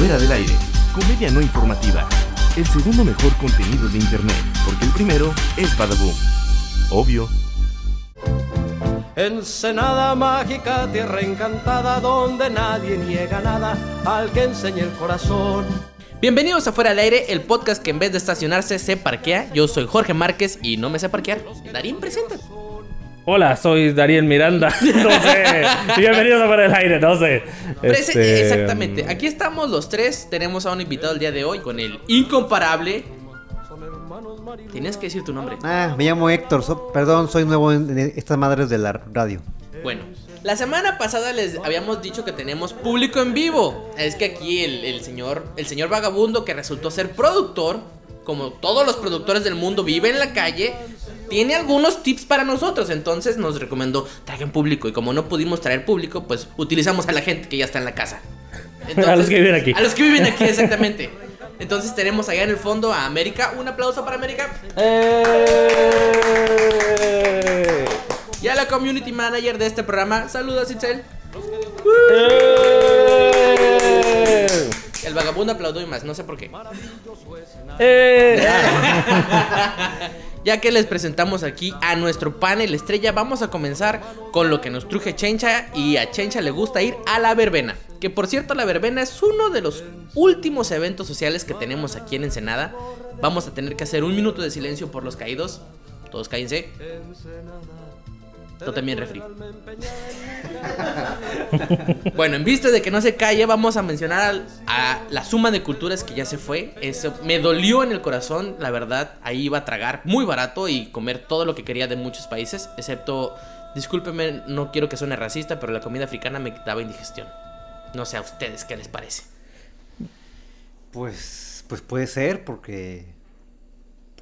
Fuera del aire, comedia no informativa. El segundo mejor contenido de internet, porque el primero es Badaboom. Obvio. Ensenada mágica, tierra encantada, donde nadie niega nada al que enseñe el corazón. Bienvenidos a Fuera del Aire, el podcast que en vez de estacionarse se parquea. Yo soy Jorge Márquez y no me sé parquear. Darín, presenta. Hola, soy Darien Miranda. No sé. Bienvenidos a Fuera del Aire, no sé. Este, Exactamente. Aquí estamos los tres. Tenemos a un invitado el día de hoy con el incomparable. Tienes que decir tu nombre. Ah, me llamo Héctor, so- perdón, soy nuevo en, en estas madres de la radio. Bueno, la semana pasada les habíamos dicho que tenemos público en vivo. Es que aquí el, el señor, el señor vagabundo que resultó ser productor, como todos los productores del mundo, vive en la calle. Tiene algunos tips para nosotros, entonces nos recomendó traigan público y como no pudimos traer público, pues utilizamos a la gente que ya está en la casa. A los que viven aquí. A los que viven aquí, exactamente. Entonces tenemos allá en el fondo a América. Un aplauso para América. ¡Eh! Y a la community manager de este programa. Saludos, Itzel. ¡Eh! El vagabundo aplaudió y más, no sé por qué. ¡Eh! Ya que les presentamos aquí a nuestro panel estrella, vamos a comenzar con lo que nos truje Chencha y a Chencha le gusta ir a la verbena. Que por cierto, la verbena es uno de los últimos eventos sociales que tenemos aquí en Ensenada. Vamos a tener que hacer un minuto de silencio por los caídos. Todos cállense. Tú también, refri. Bueno, en vista de que no se calle, vamos a mencionar al- a la suma de culturas que ya se fue. Eso me dolió en el corazón, la verdad. Ahí iba a tragar muy barato y comer todo lo que quería de muchos países, excepto, discúlpeme, no quiero que suene racista, pero la comida africana me daba indigestión. No sé a ustedes qué les parece. Pues, pues puede ser porque,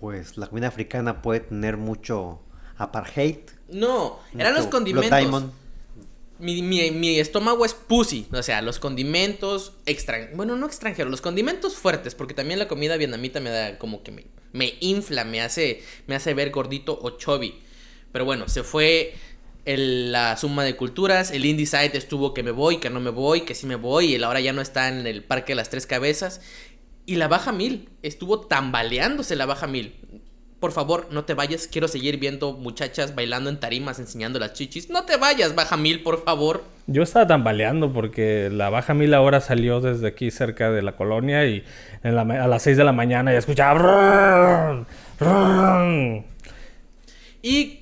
pues la comida africana puede tener mucho apartheid. No, eran los condimentos. Diamond. Mi, mi- mi estómago es pussy, o sea, los condimentos extranjeros, bueno, no extranjeros, los condimentos fuertes, porque también la comida vietnamita me da como que me, me infla, me hace, me hace ver gordito o chubby. Pero bueno, se fue el- la suma de culturas, el Indie Side estuvo que me voy, que no me voy, que sí me voy, y ahora ya no está en el Parque de las Tres Cabezas. Y la Baja Mil, estuvo tambaleándose la Baja Mil. Por favor, no te vayas. Quiero seguir viendo muchachas bailando en tarimas, enseñando las chichis. No te vayas, baja mil, por favor. Yo estaba tambaleando porque la baja mil ahora salió desde aquí cerca de la colonia y en la ma- a las 6 de la mañana ya escuchaba. Y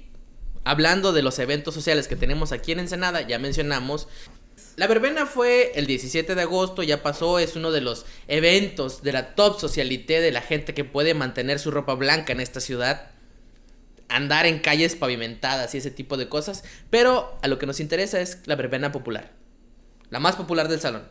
hablando de los eventos sociales que tenemos aquí en Ensenada, ya mencionamos. La verbena fue el 17 de agosto, ya pasó, es uno de los eventos de la top socialité de la gente que puede mantener su ropa blanca en esta ciudad, andar en calles pavimentadas y ese tipo de cosas, pero a lo que nos interesa es la verbena popular, la más popular del salón.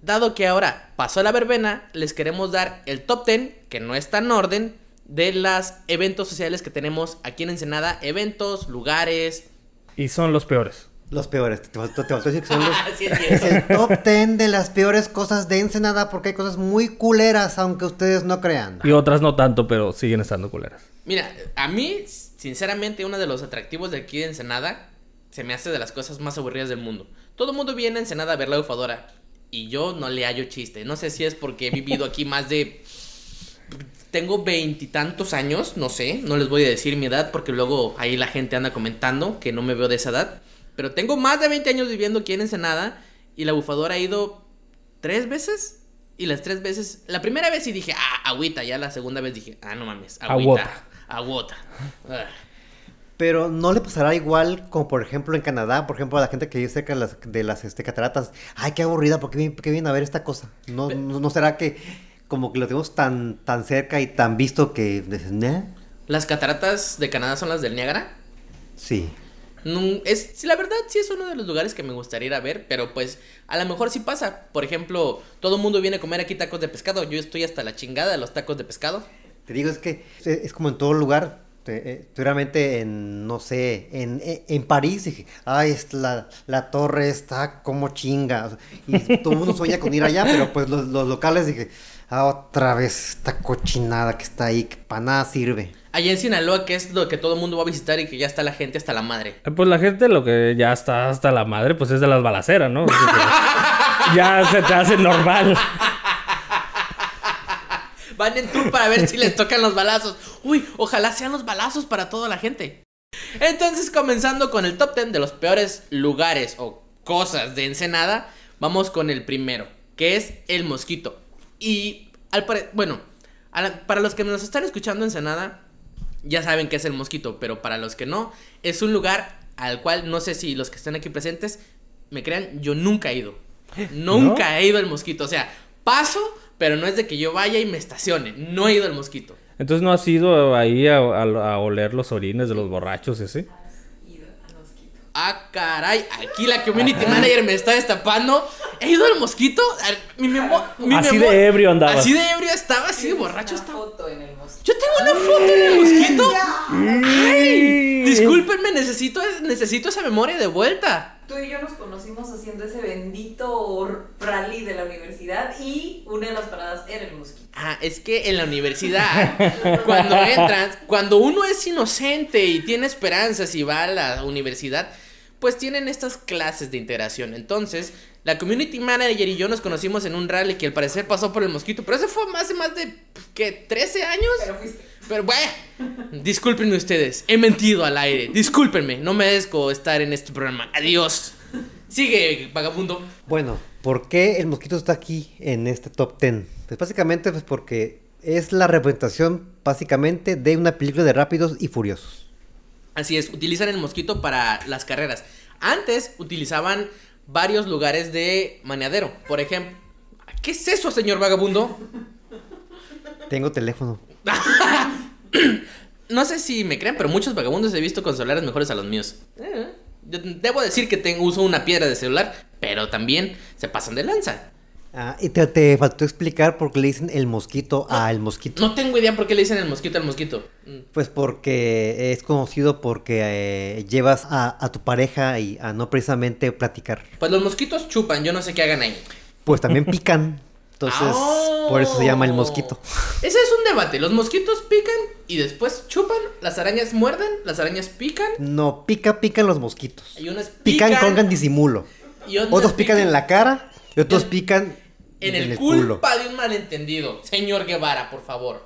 Dado que ahora pasó la verbena, les queremos dar el top 10, que no está en orden, de los eventos sociales que tenemos aquí en Ensenada, eventos, lugares. Y son los peores. Los peores. Te, te faltó decir que son los... Así es Es el top 10 de las peores cosas de Ensenada porque hay cosas muy culeras, aunque ustedes no crean. Y otras no tanto, pero siguen estando culeras. Mira, a mí, sinceramente, uno de los atractivos de aquí de Ensenada se me hace de las cosas más aburridas del mundo. Todo el mundo viene a Ensenada a ver la bufadora y yo no le hallo chiste. No sé si es porque he vivido aquí más de. Tengo veintitantos años, no sé, no les voy a decir mi edad porque luego ahí la gente anda comentando que no me veo de esa edad. Pero tengo más de 20 años viviendo aquí en Ensenada y la bufadora ha ido tres veces. Y las tres veces, la primera vez sí dije, ah, agüita, ya la segunda vez dije, ah, no mames, agüita, agüita. Ah. Pero no le pasará igual como por ejemplo en Canadá, por ejemplo a la gente que vive cerca de las, de las este, cataratas. Ay, qué aburrida, ¿por qué, vienen- por qué vienen a ver esta cosa? ¿No, no, no será que como que lo tenemos tan, tan cerca y tan visto que dices, "Nah"? Las cataratas de Canadá son las del Niágara. Sí. No, es, la verdad sí es uno de los lugares que me gustaría ir a ver, pero pues a lo mejor sí pasa. Por ejemplo, todo el mundo viene a comer aquí tacos de pescado. Yo estoy hasta la chingada de los tacos de pescado. Te digo, es que es, como en todo lugar. Eh, en, no sé, en, en, en París, dije, ay, es la, la torre está como chinga. Y todo el mundo sueña con ir allá, pero pues los, los locales dije, ah, otra vez esta cochinada que está ahí, que para nada sirve. Allá en Sinaloa, que es lo que todo el mundo va a visitar y que ya está la gente hasta la madre. Eh, Pues la gente lo que ya está hasta la madre, pues es de las balaceras, ¿no? Ya se te hace normal. Van en tour para ver si les tocan los balazos. Uy, ojalá sean los balazos para toda la gente. Entonces, comenzando con el top 10 de los peores lugares o cosas de Ensenada, vamos con el primero, que es el mosquito. Y al pare- bueno, la- para los que nos están escuchando en Ensenada, ya saben que es el mosquito, pero para los que no, es un lugar al cual no sé si los que están aquí presentes me crean, yo nunca he ido. Nunca he ido al mosquito, o sea, paso, pero no es de que yo vaya y me estacione, no he ido al mosquito. Entonces no has ido ahí a, a- a oler los orines de los borrachos así. Ah, caray, aquí la community manager me está destapando. ¿He ido al mosquito? Mi memo- mi Así memo- de ebrio andabas. Así de ebrio estaba, así de borracho Una estaba. foto en el mosquito. Yo tengo una foto en el mosquito. Ay, discúlpenme, necesito, necesito esa memoria de vuelta. Tú y yo nos conocimos haciendo ese bendito rally de la universidad y una de las paradas era el mosquito. Ah, es que en la universidad, cuando entras, cuando uno es inocente y tiene esperanzas y va a la universidad, pues tienen estas clases de integración. Entonces, la community manager y yo nos conocimos en un rally que al parecer pasó por el mosquito, pero eso fue hace más de, ¿qué? 13 años. Pero fuiste. Pero bueno, discúlpenme ustedes, he mentido al aire. Discúlpenme, no merezco estar en este programa. Adiós. Sigue, vagabundo. Bueno, ¿por qué el mosquito está aquí en este top 10? Pues básicamente pues porque es la representación básicamente de una película de Rápidos y Furiosos. Así es, utilizan el mosquito para las carreras. Antes utilizaban varios lugares de maneadero. Por ejemplo, ¿qué es eso, señor vagabundo? Tengo teléfono. No sé si me creen, pero muchos vagabundos he visto con celulares mejores a los míos. Eh, yo debo decir que tengo, uso una piedra de celular, pero también se pasan de lanza. Ah, y te, te faltó explicar por qué le dicen el mosquito al mosquito. No tengo idea por qué le dicen el mosquito al mosquito. Mm. Pues porque es conocido porque eh, llevas a, a tu pareja y a no precisamente platicar. Pues los mosquitos chupan, yo no sé qué hagan ahí. Pues también pican. Entonces, por eso se llama el mosquito. Ese es un debate. Los mosquitos pican y después chupan. Las arañas muerden, las arañas pican. No, pica, pican los mosquitos. Y unas Pican, pican, con disimulo. y Otros pican en la cara y otros pican En el, culpa de un malentendido. Señor Guevara, por favor.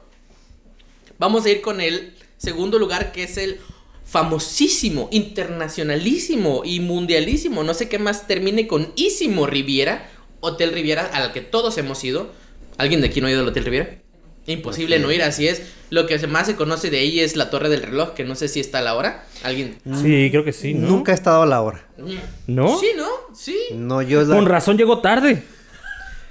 Vamos a ir con el segundo lugar que es el famosísimo, internacionalísimo y mundialísimo. No sé qué más termine con ísimo Riviera. Hotel Riviera al que todos hemos ido. ¿Alguien de aquí no ha ido al Hotel Riviera? Imposible no ir, así es. Lo que más se conoce de ahí es la torre del reloj, que no sé si está a la hora. ¿Alguien? Sí, creo que sí, ¿no? Nunca he estado a la hora. ¿No? Sí, ¿no? Sí. No, yo, la- Con razón llegó tarde.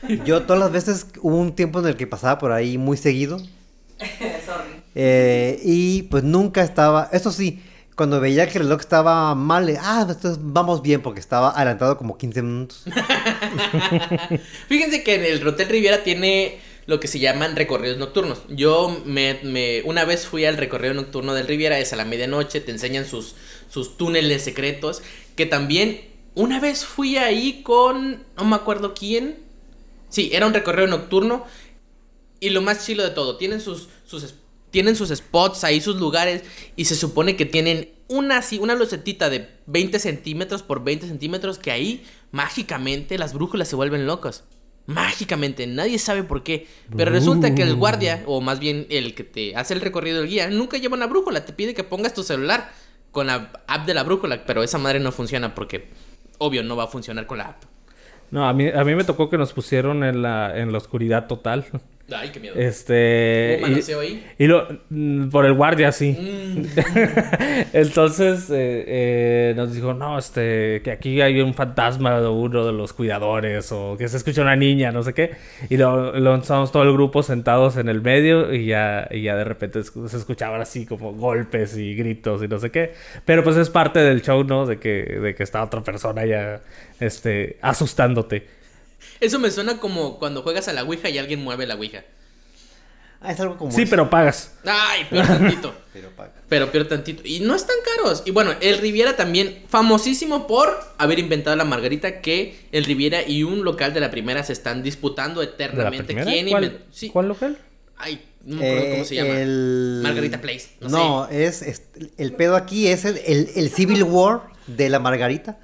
yo todas las veces hubo un tiempo en el que pasaba por ahí muy seguido. Sorry. eh, y pues nunca estaba. Eso sí, cuando veía que el reloj estaba mal, eh, ah, entonces vamos bien porque estaba adelantado como 15 minutos. Fíjense que en el Hotel Riviera tiene lo que se llaman recorridos nocturnos. Yo me, me- una vez fui al recorrido nocturno del Riviera, es a la medianoche, te enseñan sus, sus túneles secretos, que también una vez fui ahí con, no me acuerdo quién. Sí, era un recorrido nocturno y lo más chilo de todo, tienen sus, sus, tienen sus spots ahí, sus lugares, y se supone que tienen una así, una lucetita de 20 centímetros por 20 centímetros, que ahí mágicamente las brújulas se vuelven locas. Mágicamente, nadie sabe por qué. Pero resulta que el guardia, o más bien el que te hace el recorrido del guía, nunca lleva una brújula, te pide que pongas tu celular con la app de la brújula, pero esa madre no funciona porque, obvio, no va a funcionar con la app. No, a mí, a mí me tocó que nos pusieron en la, en la oscuridad total. Ay, qué miedo. Este. ¿Hubo y- ahí? Y lo, mm, por el guardia, sí. Mm. Entonces eh, eh, nos dijo, no, este, que aquí hay un fantasma de uno de los cuidadores o que se escucha una niña, no sé qué. Y lo, lo estábamos todo el grupo sentados en el medio y ya, y ya de repente se escuchaban así como golpes y gritos y no sé qué. Pero pues es parte del show, ¿no? De que, de que está otra persona ya, este, asustándote. Eso me suena como cuando juegas a la Ouija y alguien mueve la Ouija. Ah, es algo como Sí, eso. pero pagas. Ay, peor tantito. Pero paga. pero peor tantito. Y no están caros. Y bueno, el Riviera también, famosísimo por haber inventado la margarita, que el Riviera y un local de la primera se están disputando ¿De la eternamente. ¿Quién ¿Cuál? Sí. ¿Cuál local? Ay, no me acuerdo Eh, cómo se llama. el- Margarita Place, no No, es, es- el pedo aquí es el, el- el Civil War de la Margarita.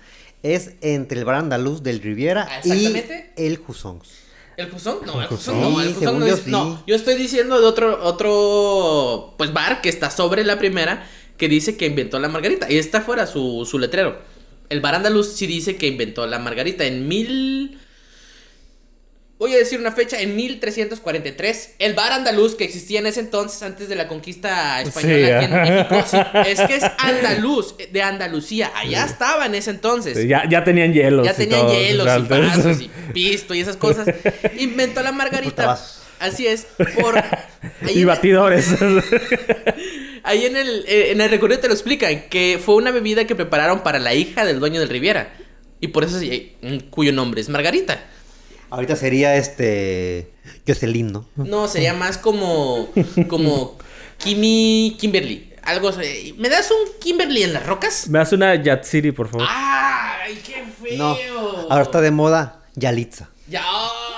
Es entre el bar andaluz del Riviera Ah, y exactamente. el Jusons. ¿El Juzón? No, el Juzón. Juzón no, el Juzón no según yo es- no, yo estoy diciendo de otro, otro, pues bar que está sobre la primera, que dice que inventó la margarita. Y está fuera su, su letrero. El bar andaluz sí dice que inventó la margarita en mil... Voy a decir una fecha, en 1343. El bar andaluz que existía en ese entonces, antes de la conquista española Sí, aquí en ah. México, sí, es que es andaluz, de Andalucía. Allá estaba en ese entonces. Sí, ya, ya tenían hielos. Ya y tenían todo, hielos y vasos y pisto y esas cosas. Inventó la margarita. Así es. Por ahí, Y batidores. ahí en el, eh, en el recorrido te lo explican que fue una bebida que prepararon para la hija del dueño del Riviera. Y por eso sí, mm, cuyo nombre es Margarita. Ahorita sería este. Jocelyn, ¿no? No, sería más como. como Kimi Kimberly. Algo así. ¿Me das un Kimberly en las rocas? Me hace una Yatsiri, por favor. ¡Ay, qué feo! No. Ahora está de moda Yalitza. Ya,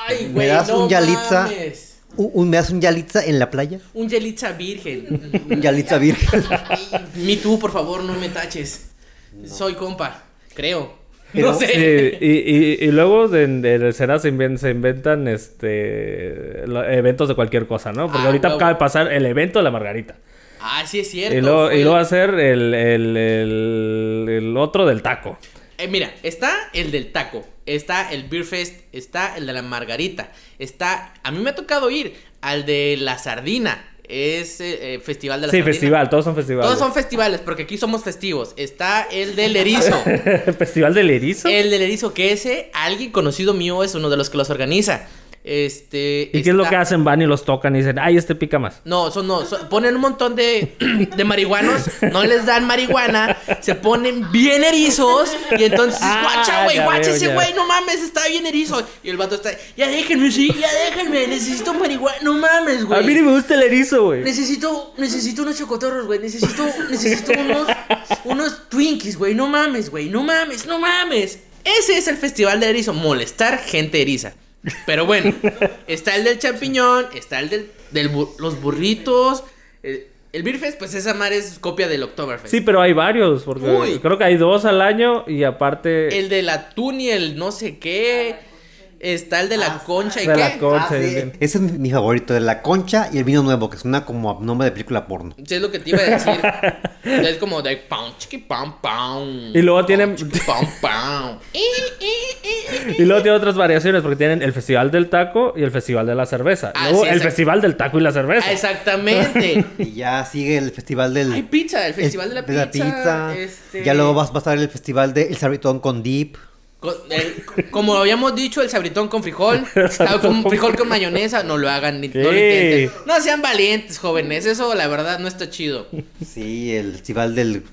ay, ¿Me güey, das no un Yalitza? mames. Un, un- ¿Me das un Yalitza en la playa? Un Yalitza virgen. Un Yalitza virgen. Mi tú, por favor, no me taches. Soy compa, creo. Pero- no sé. Y, y, y luego de, de el Sena se, inven- se inventan este eventos de cualquier cosa, ¿no? Porque Ah, ahorita acaba de pasar el evento de la Margarita. Ah, sí es cierto. Y luego, fue y luego va a ser el, el, el, el otro del taco. Eh, mira, está el del taco, está el Beer Fest, está el de la margarita, está... A mí me ha tocado ir al de la sardina, es eh, eh, festival de la Sí, sardina. festival, todos son festivales. Todos son festivales, porque aquí somos festivos. Está el del erizo. ¿Festival del erizo? el del erizo, que ese, alguien conocido mío es uno de los que los organiza. Este... ¿Y qué es lo que hacen? Van y los tocan y dicen, ay, este pica más. No, son no, son- ponen un montón de, de marihuanos, no les dan marihuana, se ponen bien erizos y entonces, Ah, guacha, güey, guacha veo, ese güey, no mames, está bien erizo. Y el vato está, ya déjenme, sí, ya déjenme, necesito marihuana, no mames, A mí ni güey. me gusta el erizo, güey. Necesito, necesito unos chocotorros, güey, necesito, necesito unos, unos Twinkies, güey, no mames, güey, no mames, no mames. Ese es el festival de erizo, molestar gente eriza. Pero bueno, está el del champiñón, está el del, del bu- los burritos. El, el Beer Fest, pues esa madre es copia del Oktoberfest. Sí, pero hay varios, porque Uy. creo que hay dos al año y aparte... El del atún y el no sé qué. Está el de la Ah, concha y de qué. la concha. Ah, sí. Ese es mi, mi favorito, de la concha y el vino nuevo, que suena como nombre de película porno. Sí, es lo que te iba a decir. es como de pound, chiqui, pound, pound. Y luego tienen- chiqui, pound. Y luego tiene otras variaciones, porque tienen el Festival del Taco y el Festival de la Cerveza. Ah, luego sí, el. Festival del Taco y la Cerveza. Ah, exactamente. Y ya sigue el festival del. Hay pizza, el festival de la pizza. pizza. este, Ya luego va, va a estar el festival del sabritón con dip. Con- el- como habíamos dicho, el sabritón con frijol. ah, con frijol con mayonesa. No lo hagan, ni, no lo. No sean valientes, jóvenes. Eso, la verdad, no está chido. Sí, el festival del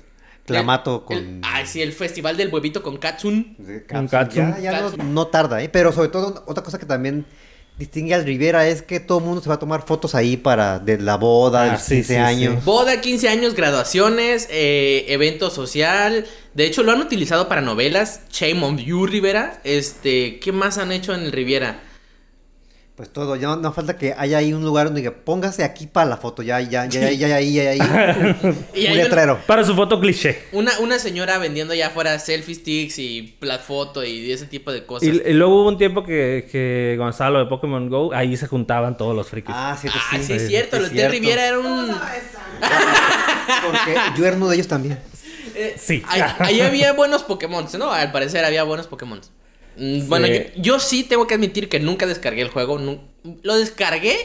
clamato El- con. el- ay, sí, el festival del huevito con katsun. Con cápsula. katsun. Ya, ya no, Katsun. no tarda, ¿eh? Pero sobre todo, otra cosa que también distingue al Rivera es que todo el mundo se va a tomar fotos ahí para de la boda, Ah, de los sí, 15 sí, años. sí. Boda, 15 años, graduaciones, eh, evento social. De hecho, lo han utilizado para novelas. Shame on You, Rivera. Este, ¿qué más han hecho en el Riviera? Pues todo, ya no, no falta que haya ahí un lugar donde diga, póngase aquí para la foto, ya, ya, ya, ya, ya, ya, ya, ya, ya. Y un letrero. Para su foto cliché. Una, una señora vendiendo ya afuera selfie sticks y la foto y ese tipo de cosas. Y, y luego hubo un tiempo que, que Gonzalo de Pokémon Go, ahí se juntaban todos los frikis. Ah, cierto, Ah, sí, sí. es cierto. es cierto. Riviera era un. Porque yo era uno de ellos también. eh, Sí. Ahí, ahí había buenos Pokémon, ¿no? Al parecer había buenos Pokémon. Mm, Bueno, Sí. yo, yo sí tengo que admitir que nunca descargué el juego. lo descargué.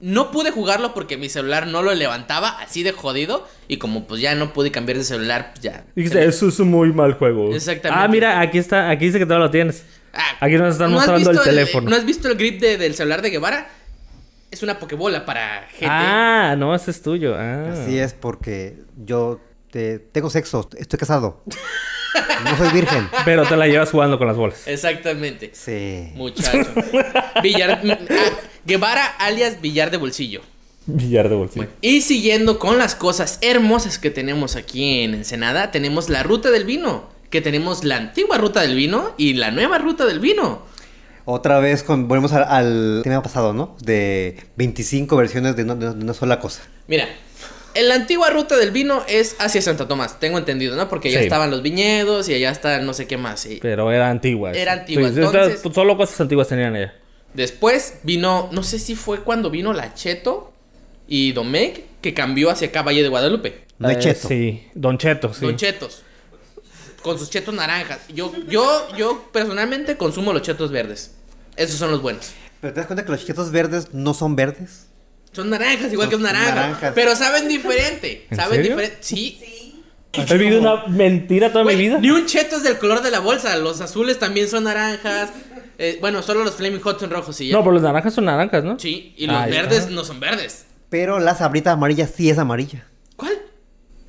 No pude jugarlo porque mi celular no lo levantaba así de jodido. Y como pues ya no pude cambiar de celular, pues ya. Dijiste, eso es un muy mal juego. Exactamente. Ah, mira, aquí está, aquí dice que todo lo tienes. Ah, Aquí nos están ¿no has mostrando el teléfono. ¿No has visto el grip de- del celular de Guevara? Es una pokebola para gente. Ah, no, ese es tuyo. Ah. Así es, porque yo te- tengo sexo, estoy casado. No soy virgen. Pero te la llevas jugando con las bolas. Exactamente. Sí. Muchacho. Villar, ah, Guevara alias Villar de Bolsillo. Billar de bolsillo. Y siguiendo con las cosas hermosas que tenemos aquí en Ensenada, tenemos la ruta del vino. Que tenemos la antigua ruta del vino y la nueva ruta del vino. Otra vez con, volvemos al, al tema pasado, ¿no? De 25 versiones de, no- de una sola cosa. Mira, la antigua ruta del vino es hacia Santo Tomás, tengo entendido, ¿no? Porque ya Sí. estaban los viñedos y allá está no sé qué más. y- Pero era antigua. Era antigua, Sí, entonces- estas- solo cosas antiguas tenían ella. Después vino, no sé si fue cuando vino la Cheto y Domecq, que cambió hacia acá Valle de Guadalupe. Hay Eh, cheto. Sí, Don Cheto, sí. Los chetos. Con sus chetos naranjas. Yo, yo, yo personalmente consumo los chetos verdes. Esos son los buenos. Pero te das cuenta que los chetos verdes no son verdes. Son naranjas, igual que un naranja. naranjas. Pero saben diferente. ¿En Saben diferente. Sí. Sí. He vivido una mentira toda mi vida. Ni un cheto es del color de la bolsa. Los azules también son naranjas. Eh, bueno, solo los Flaming Hot son rojos y ya. No, pero los naranjas son naranjas, ¿no? Sí, y los Ahí verdes está. no son verdes. Pero la sabrita amarilla sí es amarilla.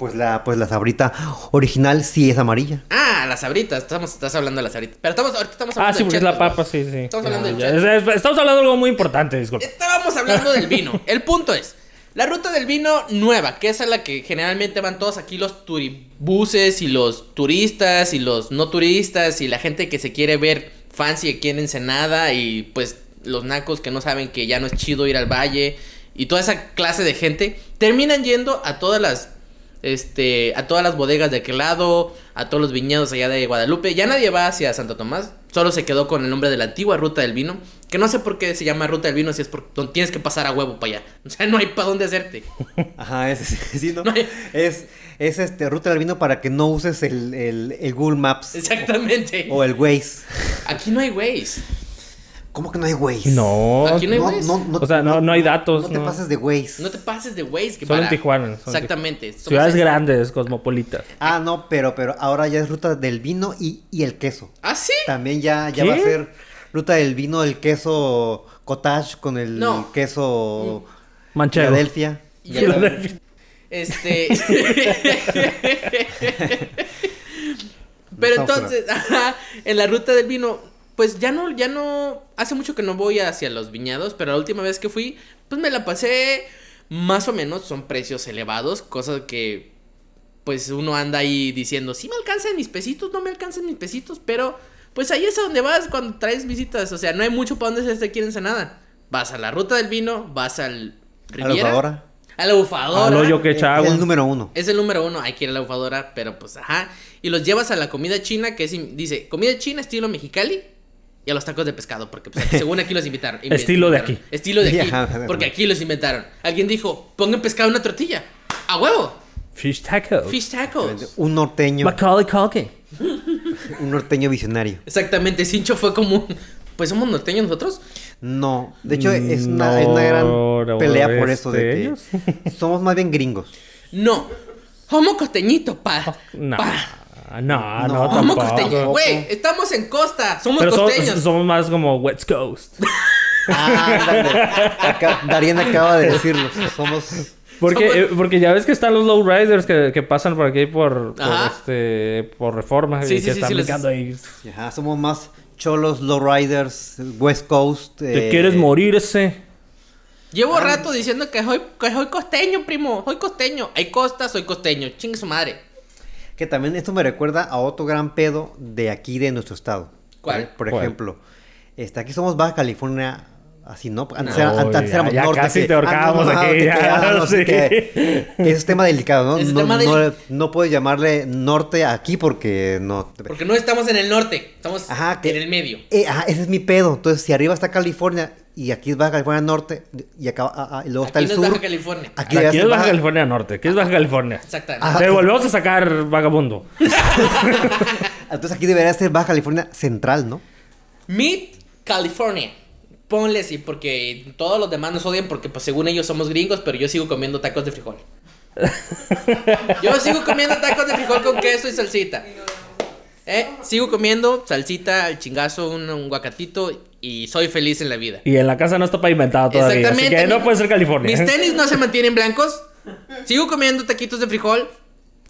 Pues la, pues la sabrita original sí es amarilla. Ah, las sabritas. Estamos, estás hablando de las sabritas. Pero estamos, ahorita estamos Ah, hablando sí, de porque es la papa, ¿no? sí, sí. Estamos hablando Ya, de ya. es- Estamos hablando de algo muy importante, disculpa. Estábamos hablando del vino. El punto es, la ruta del vino nueva, que es a la que generalmente van todos aquí los turibuses y los turistas y los no turistas y la gente que se quiere ver fancy aquí en Ensenada y pues los nacos que no saben que ya no es chido ir al valle y toda esa clase de gente terminan yendo a todas las este a todas las bodegas de aquel lado, a todos los viñedos allá de Guadalupe. Ya nadie va hacia Santo Tomás, solo se quedó con el nombre de la antigua ruta del vino, que no sé por qué se llama ruta del vino si es porque tienes que pasar a huevo para allá. O sea, no hay para dónde hacerte. Ajá, es, sí, ¿no? No hay- es, es este, ruta del vino para que no uses el, el, el Google Maps Exactamente. o el Waze. Aquí no hay Waze. ¿Cómo que no hay Waze? No. Aquí no hay Waze. O sea, no- no hay datos, No te no. pases de Waze. No te pases de Waze. Que Solo en Tijuana, Exactamente. Ciudades grandes, cosmopolitas. Ah, no, pero, pero ahora ya es ruta del vino y, y el queso. ¿Ah, sí? También ya, ya ¿Qué? va a ser ruta del vino, el queso cottage con el No. queso Manchego. Filadelfia. Filadelfia. Este. Pero No, entonces, ajá, en la ruta del vino, pues ya no, ya no. Hace mucho que no voy hacia los viñados, pero la última vez que fui, pues me la pasé más o menos. Son precios elevados, cosas que, pues uno anda ahí diciendo, sí me alcanzan mis pesitos, no me alcanzan mis pesitos, pero pues ahí es a donde vas cuando traes visitas. O sea, no hay mucho para donde se aquí en Ensenada. Vas a la ruta del vino, vas al A la Riviera. bufadora. A la bufadora. Al hoyo que Es echa agua. el número uno. Es el número uno, hay que ir a la bufadora, pero pues ajá. Y los llevas a la comida china, que es, dice, comida china estilo mexicali. Y a los tacos de pescado, porque pues, según aquí los invitaron. inven- Estilo de inventaron. aquí. Estilo de aquí, porque aquí los inventaron. Alguien dijo, pongan pescado en una tortilla. ¡A huevo! Fish tacos. Fish tacos. Un norteño. Macaulay Culkin. Un norteño visionario. Exactamente, Cincho fue como. Pues somos norteños nosotros. No, de hecho es una, No, es una gran no, pelea por eso de que somos más bien gringos. No. Homo costeñito, pa. No. pa. No, no, No. Tampoco. Güey, estamos en costa. Somos Pero costeños. somos más como West Coast. Ah. Acá- Darien acaba de decirlo. Somos. Porque, Somos- eh, porque ya ves que están los lowriders que, que pasan por aquí por, este, por reforma Sí, y sí, que sí, están los- brincando ahí. Ajá, somos más cholos, lowriders, West Coast. ¿Te eh, quieres morir ese? Llevo rato diciendo que soy, que soy costeño, primo. Soy costeño. Hay costa, soy costeño. Chingue su madre. Que también esto me recuerda a otro gran pedo de aquí de nuestro estado. ¿Cuál? Por ¿Cuál? ejemplo, este, aquí somos Baja California. Así, ¿no? Antes, No, era- antes- antes ya- éramos ya norte. casi que- te ahorcábamos ah, no, aquí, ya, que- ah, no, sí, que- que es tema delicado, ¿no? No, tema no- puedes llamarle norte aquí porque no. Porque no estamos en el norte. Estamos Ajá, que- en el medio. Eh, ajá, ese es mi pedo. Entonces, si arriba está California y aquí es Baja California Norte y acá ah, ah, y luego está Aquí el no es sur. Baja California. Aquí es Baja Baja- California Norte. Aquí es Baja California. Exactamente. Ajá. Te volvemos a sacar vagabundo. Entonces aquí debería ser Baja California Central, ¿no? Mid California. Ponle así, porque todos los demás nos odian porque pues según ellos somos gringos, pero yo sigo comiendo tacos de frijol. Yo sigo comiendo tacos de frijol con queso y salsita. ¿Eh? Sigo comiendo salsita, al chingazo, un, un guacatito y soy feliz en la vida. Y en la casa no está pavimentado todavía. Así Exactamente. que no puede ser California. Mis tenis no se mantienen blancos. Sigo comiendo taquitos de frijol.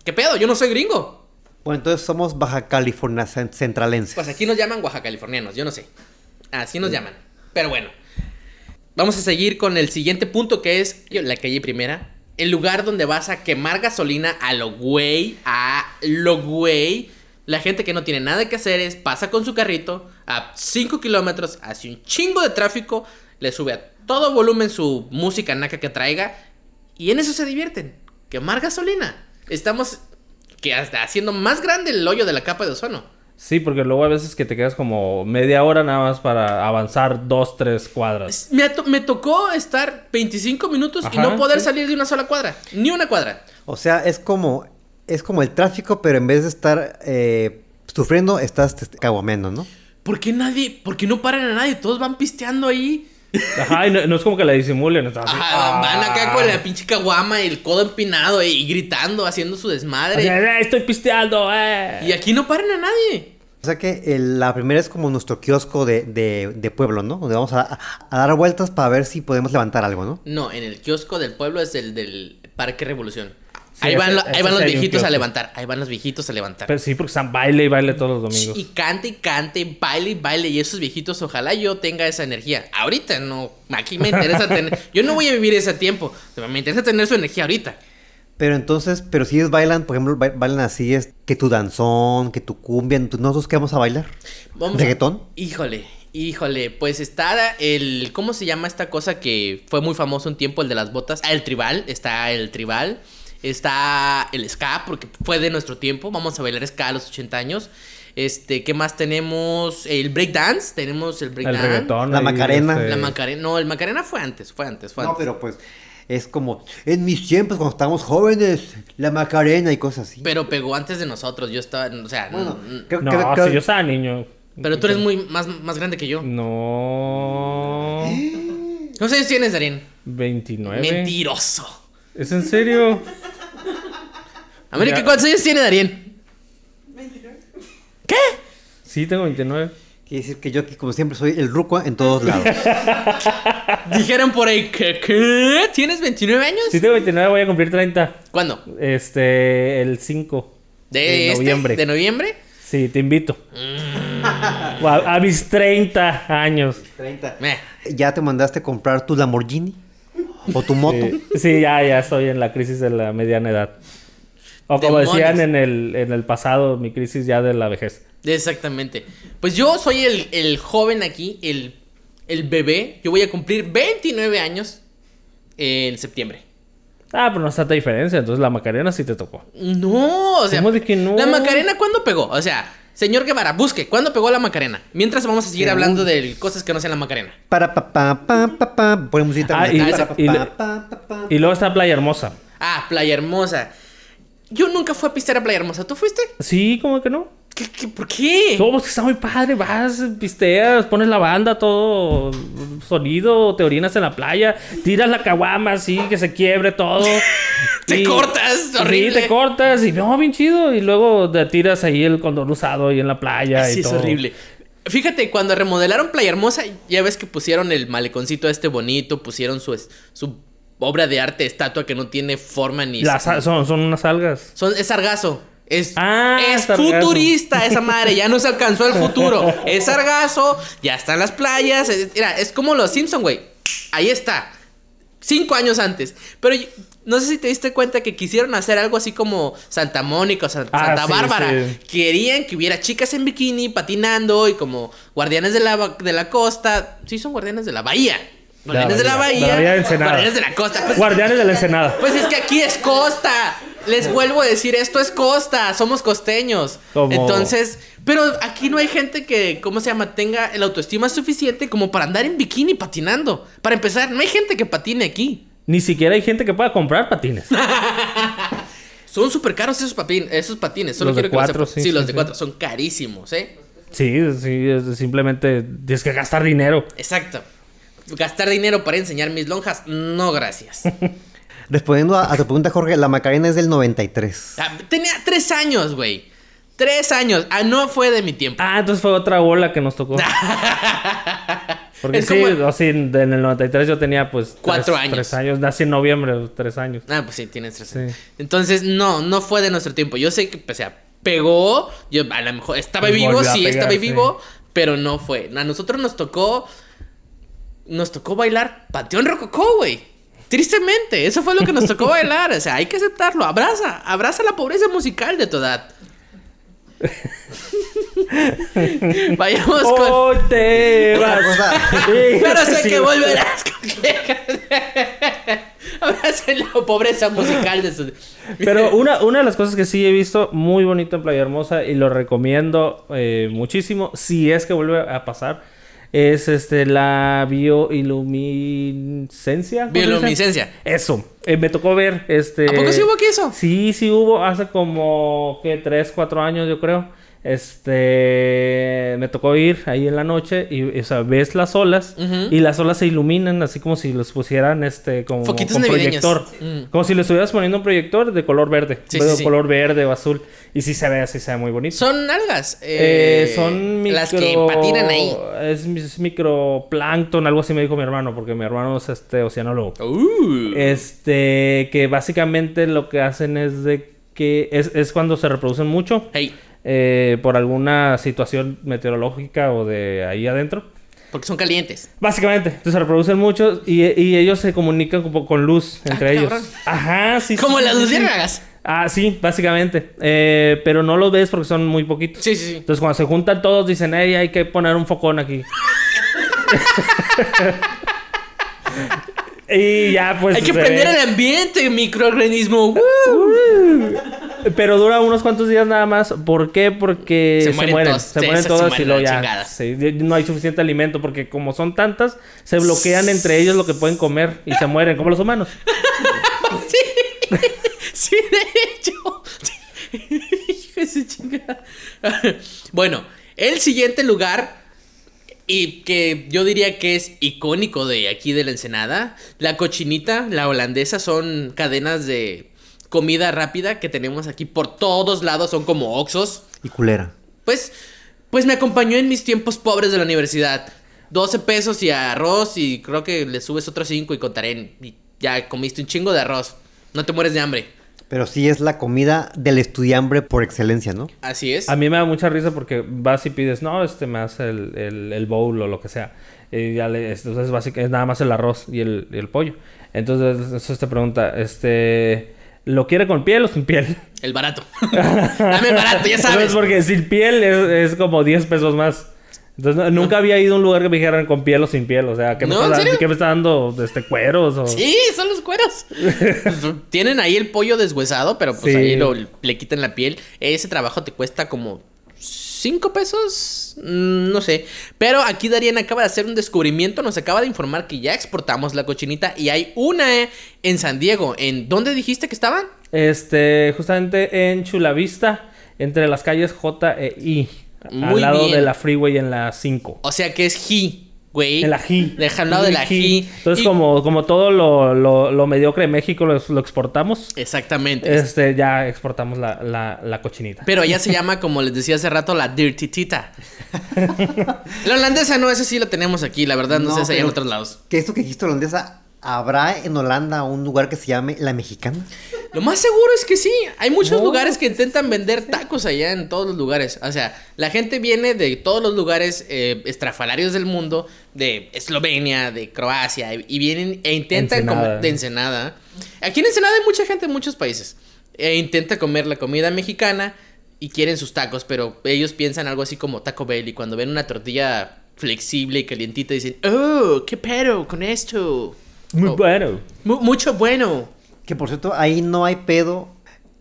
¿Qué pedo? Yo no soy gringo. Bueno, entonces somos Baja California cen- Centralenses. Pues aquí nos llaman Oaxaca californianos, yo no sé. Así nos llaman. Pero bueno. Vamos a seguir con el siguiente punto que es la calle primera. El lugar donde vas a quemar gasolina a lo güey, a lo güey. La gente que no tiene nada que hacer es pasa con su carrito a 5 kilómetros, hace un chingo de tráfico, le sube a todo volumen su música naca que traiga y en eso se divierten. quemar gasolina. Estamos que hasta haciendo más grande el hoyo de la capa de ozono. Sí, porque luego a veces que te quedas como media hora nada más para avanzar dos, tres cuadras. Me, to- me tocó estar 25 minutos y no poder sí. salir de una sola cuadra. Ni una cuadra. O sea, es como, es como el tráfico, pero en vez de estar eh, sufriendo, estás caguameando, ¿no? ¿Por qué nadie? ¿Por qué no paran a nadie? Todos van pisteando ahí. Ajá, y no, no es como que la disimulen. así, Ajá, van acá ah. con la pinche caguama y el codo empinado y gritando, haciendo su desmadre. "Eh, Estoy pisteando, eh. Y aquí no paran a nadie. O sea que el- la primera es como nuestro kiosco de, de- de pueblo, ¿no? Donde vamos a, a- a dar vueltas para ver si podemos levantar algo, ¿no? No, en el kiosco del pueblo es el del Parque Revolución. Sí, ahí van, ese- lo- ahí ese van los viejitos a levantar. Ahí van los viejitos a levantar. Pero sí, porque están baile y baile todos los domingos. Y cante y cante, baile y baile. Y esos viejitos, ojalá yo tenga esa energía. Ahorita no. Aquí me interesa tener. Yo no voy a vivir ese tiempo. Me interesa tener su energía ahorita. Pero entonces, pero si ellos bailan, por ejemplo, ba- bailan así, es que tu danzón, que tu cumbia, nosotros qué vamos a bailar? Vamos a- ¿Reggaetón? Híjole, híjole. Pues está el. ¿Cómo se llama esta cosa que fue muy famoso un tiempo? El de las botas. Ah, el tribal. Está el tribal. Está el ska, porque fue de nuestro tiempo. Vamos a bailar ska a los 80 años. Este, ¿qué más tenemos? El breakdance. Tenemos el el breakdance. reggaetón. La Macarena. este, La Macarena. No, el Macarena fue antes, fue antes, fue No, antes. pero pues es como en mis tiempos cuando estábamos jóvenes, la Macarena y cosas así. Pero pegó antes de nosotros. Yo estaba. O sea, bueno, mm, creo, No, creo- creo- si yo estaba niño. Pero tú eres muy más, más grande que yo. No. ¿Cuántos años tienes, Darien? 29. Mentiroso. ¿Es en serio? América, Ya. ¿cuántos años tiene Darien? ¿Qué? Sí, tengo 29. quiere decir que yo aquí como siempre soy el ruco en todos lados. Dijeron por ahí que ¿qué? ¿Tienes 29 años? Sí, tengo 29, voy a cumplir 30. ¿Cuándo? Este, el 5 ¿De, este? noviembre. ¿De noviembre? Sí, te invito. Mm. A, a mis 30 años. 30. Meh. ¿Ya te mandaste a comprar tu Lamborghini? ¿O tu moto? Sí, sí, ya, ya estoy en la crisis de la mediana edad. O como Demonios. decían en el, en el pasado, mi crisis ya de la vejez. Exactamente. Pues yo soy el, el joven aquí, el, el bebé. Yo voy a cumplir 29 años en septiembre. Ah, pero no está tanta diferencia, entonces la Macarena sí te tocó. No, o sea. ¿Cómo de que no? ¿La Macarena cuándo pegó? O sea, señor Guevara, busque, ¿cuándo pegó la Macarena? Mientras vamos a seguir hablando de cosas que no sean la Macarena. Para pa pa pa pa pa. Pone musiquita. Ah, y- y- pa. Y luego está Playa Hermosa. Ah, Playa Hermosa. Yo nunca fui a pistear a Playa Hermosa. ¿Tú fuiste? Sí, ¿cómo que no? ¿Qué, qué, por qué? Somos que está muy padre, vas, pisteas, pones la banda, todo sonido, te orinas en la playa, tiras la caguama así, que se quiebre todo. Te cortas, horrible. Sí, te cortas y no, bien chido. Y luego te tiras ahí el condón usado ahí en la playa y Sí, es todo. horrible. Fíjate, cuando remodelaron Playa Hermosa, ya ves que pusieron el maleconcito este bonito, pusieron su, su obra de arte, estatua que no tiene forma ni... Las son, son unas algas. Son, es sargazo. Es, Ah, es futurista esa madre, ya no se alcanzó el futuro. Es sargazo, ya están las playas. es- mira, es como los Simpson, güey. Ahí está. Cinco años antes. Pero yo- no sé si te diste cuenta que quisieron hacer algo así como Santa Mónica o San- Ah, Santa sí, Bárbara. sí. Querían que hubiera chicas en bikini patinando y como guardianes de la, de la costa. Sí, son guardianes de la bahía. Guardianes de la bahía. bahía. De la bahía de Ensenada. Guardianes de la costa. Pues, Guardianes de la Ensenada. pues es que aquí es costa. Les vuelvo a decir, esto es costa. Somos costeños. Como- Entonces, pero aquí no hay gente que, ¿cómo se llama? Tenga el autoestima suficiente como para andar en bikini patinando. Para empezar, no hay gente que patine aquí. Ni siquiera hay gente que pueda comprar patines. Son súper caros esos, papin- esos patines. Solo Los de quiero que cuatro, sí, Sí, los de sí. cuatro son carísimos, ¿eh? Sí, sí, es- simplemente tienes que gastar dinero. Exacto. Gastar dinero para enseñar mis lonjas, no gracias. Respondiendo a, a tu pregunta, Jorge, la Macarena es del 93. Ah, Tenía tres años, güey. Tres años. Ah, no fue de mi tiempo. Ah, entonces fue otra bola que nos tocó. Porque Es sí, como- o sí, en el 93 yo tenía pues... Cuatro tres- años. Tres años, nací en noviembre, tres años. Ah, pues sí, tienes razón. Sí. Entonces, no, no fue de nuestro tiempo. Yo sé que, o sea, pegó. Yo a lo mejor estaba Pues vivo, sí, pegar, estaba sí. vivo, pero no fue. A nosotros nos tocó. Nos tocó bailar Panteón Rococó, güey. Tristemente, eso fue lo que nos tocó bailar. O sea, hay que aceptarlo. Abraza, abraza la pobreza musical de tu edad. Vayamos con. Hoy te vas. Pero sé que volverás. Abracen la pobreza musical de su... Pero una, una de las cosas que sí he visto muy bonito en Playa Hermosa y lo recomiendo eh, muchísimo, si es que vuelve a pasar, es este la bioiluminiscencia. Bioluminiscencia. Eso. Eh, me tocó ver este. ¿A poco sí hubo aquí eso? Sí, sí hubo hace como que 3, 4 años, yo creo. Este me tocó ir ahí en la noche y o sea, ves las olas y las olas se iluminan así como si los pusieran este como navideños. proyector. Mm. Como si le estuvieras poniendo un proyector de color verde, Sí, de sí. color verde o azul y sí se ve así se ve muy bonito. Son algas. Eh, eh, son micro... Las que patinan ahí. Es, es microplancton, algo así me dijo mi hermano, porque mi hermano es este oceanólogo. Uh. Este, que básicamente lo que hacen es de que es, es cuando se reproducen mucho Hey, eh, por alguna situación meteorológica o de ahí adentro. porque son calientes. Básicamente, entonces se reproducen muchos y, y ellos se comunican como con luz entre Ah, ellos. cabrón. Ajá, sí. Como sí, las sí, sí. luciérnagas. Ah, sí, básicamente. Eh, pero no los ves porque son muy poquitos. Sí, sí, sí. Entonces cuando se juntan todos dicen, hey, hay que poner un focón aquí. y ya pues... Hay que prender ve. el ambiente, microorganismo. Uh. Pero dura unos cuantos días nada más. ¿Por qué? Porque Se se, mueren todos. Se Sí, mueren se todas mueren y luego ya. sí, no hay suficiente alimento porque como son tantas, se bloquean entre ellos lo que pueden comer y se mueren, como los humanos. Sí, de hecho. Hijo de su chingada. bueno, el siguiente lugar. Y que yo diría que es icónico de aquí de la Ensenada. La cochinita, la holandesa, son cadenas de comida rápida que tenemos aquí por todos lados. Son como oxos. Y culera. Pues, pues me acompañó en mis tiempos pobres de la universidad. 12 pesos y arroz y creo que le subes otros 5 y contaré. Y ya comiste un chingo de arroz. No te mueres de hambre. Pero sí es la comida del estudiambre por excelencia, ¿no? Así es. A mí me da mucha risa porque vas y pides, no, este me hace el, el, el bowl o lo que sea. Y ya le, entonces básicamente es nada más el arroz y el, y el pollo. Entonces, eso te pregunta, este, ¿lo quiere con piel o sin piel? El barato. Dame el barato, ya sabes. Entonces, porque sin piel es, es como 10 pesos más. Entonces, no- nunca había ido a un lugar que me dijeran con piel o sin piel. O sea, ¿qué me, No, está. ¿qué me está dando? Este, ¿Cueros? O... Sí, son los cueros. Tienen ahí el pollo deshuesado, pero pues Sí. ahí lo, le quitan la piel. Ese trabajo te cuesta como 5 pesos. Mm, No sé. Pero aquí Darien acaba de hacer un descubrimiento. Nos acaba de informar que ya exportamos la cochinita y hay una en San Diego. ¿En dónde dijiste que estaban? Este, justamente en Chulavista, entre las calles J e I. Muy al lado bien. de la freeway en la 5. O sea que es He, güey. En la G. Deja al lado de la He. Entonces, Y- como, como todo lo, lo, lo mediocre de México lo, lo exportamos, Exactamente. este, ya exportamos la, la, la cochinita. Pero ella se llama, como les decía hace rato, la Dirty Tita. la holandesa no, esa sí la tenemos aquí, la verdad, no, sé si hay en otros lados. Que esto que dijiste holandesa, ¿habrá en Holanda un lugar que se llame La Mexicana? Lo más seguro es que sí. Hay muchos No, lugares que intentan vender tacos allá en todos los lugares. O sea, la gente viene de todos los lugares eh, estrafalarios del mundo, de Eslovenia, de Croacia, y vienen e intentan Ensenada. comer de Ensenada. Aquí en Ensenada hay mucha gente en muchos países. E intenta comer la comida mexicana y quieren sus tacos, pero ellos piensan algo así como Taco Bell y cuando ven una tortilla flexible y calientita dicen, oh, qué pedo con esto. Muy Oh, bueno. mu- mucho bueno. Que por cierto, ahí no hay pedo.